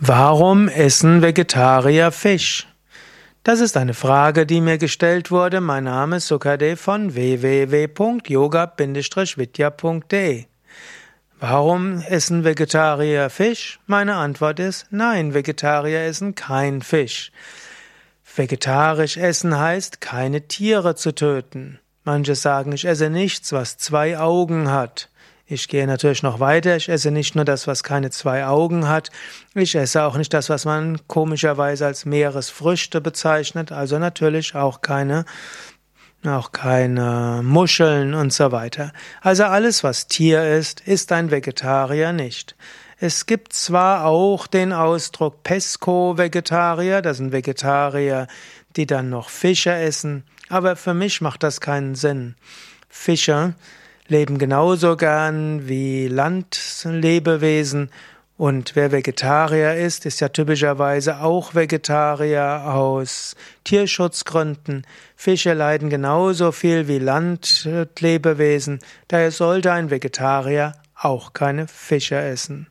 Warum essen Vegetarier Fisch? Das ist eine Frage, die mir gestellt wurde. Mein Name ist Sukade von www.yoga-vidya.de. Warum essen Vegetarier Fisch? Meine Antwort ist nein, Vegetarier essen kein Fisch. Vegetarisch essen heißt, keine Tiere zu töten. Manche sagen, ich esse nichts, was zwei Augen hat. Ich gehe natürlich noch weiter. Ich esse nicht nur das, was keine zwei Augen hat. Ich esse auch nicht das, was man komischerweise als Meeresfrüchte bezeichnet. Also natürlich auch keine, auch keine Muscheln und so weiter. Also alles, was Tier ist, ist ein Vegetarier nicht. Es gibt zwar auch den Ausdruck Pesco-Vegetarier, das sind Vegetarier, die dann noch Fische essen, aber für mich macht das keinen Sinn. Fische leben genauso gern wie Landlebewesen und wer Vegetarier ist, ist ja typischerweise auch Vegetarier aus Tierschutzgründen. Fische leiden genauso viel wie Landlebewesen, daher sollte ein Vegetarier auch keine Fische essen.